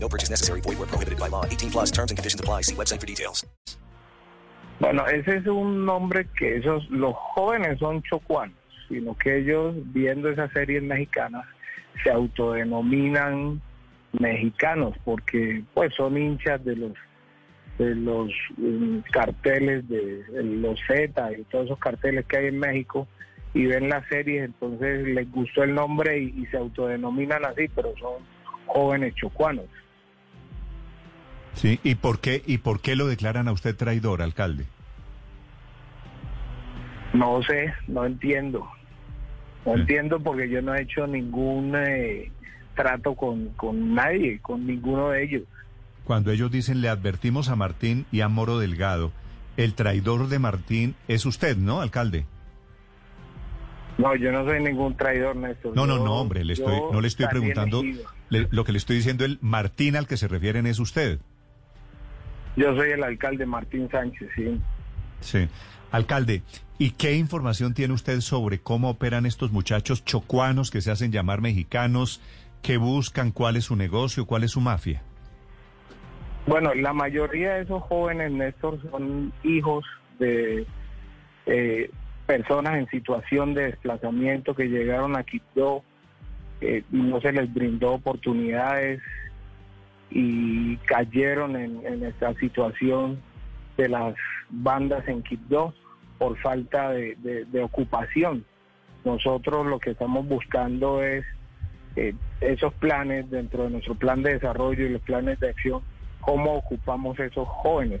No purchase necessary. Void where prohibited by law. 18 plus terms and conditions apply. See website for details. Bueno, ese es un nombre que esos, los jóvenes son chocuanos, sino que ellos, viendo esas series mexicanas, se autodenominan mexicanos porque pues son hinchas de los de los um, carteles de, de los Z y todos esos carteles que hay en México y ven las series, entonces les gustó el nombre y, y se autodenominan así, pero son jóvenes chocuanos. Sí, ¿y por qué y por qué lo declaran a usted traidor, alcalde? No sé, no entiendo. No Sí. entiendo porque yo no he hecho ningún eh, trato con, con nadie, con ninguno de ellos. Cuando ellos dicen le advertimos a Martín y a Moro Delgado, el traidor de Martín es usted, ¿no, alcalde? No, yo no soy ningún traidor, Néstor. No, no, no, hombre, le estoy, no le estoy preguntando. le- lo que le estoy diciendo, el Martín al que se refieren es usted. Yo soy el alcalde Martín Sánchez, sí. Sí. Alcalde, ¿y qué información tiene usted sobre cómo operan estos muchachos chocuanos que se hacen llamar mexicanos, que buscan, cuál es su negocio, cuál es su mafia? Bueno, la mayoría de esos jóvenes, Néstor, son hijos de eh, personas en situación de desplazamiento que llegaron a Quito eh, no se les brindó oportunidades y cayeron en, esta situación de las bandas en Quito por falta de ocupación. Nosotros lo que estamos buscando es eh, esos planes dentro de nuestro plan de desarrollo y los planes de acción, cómo ocupamos esos jóvenes.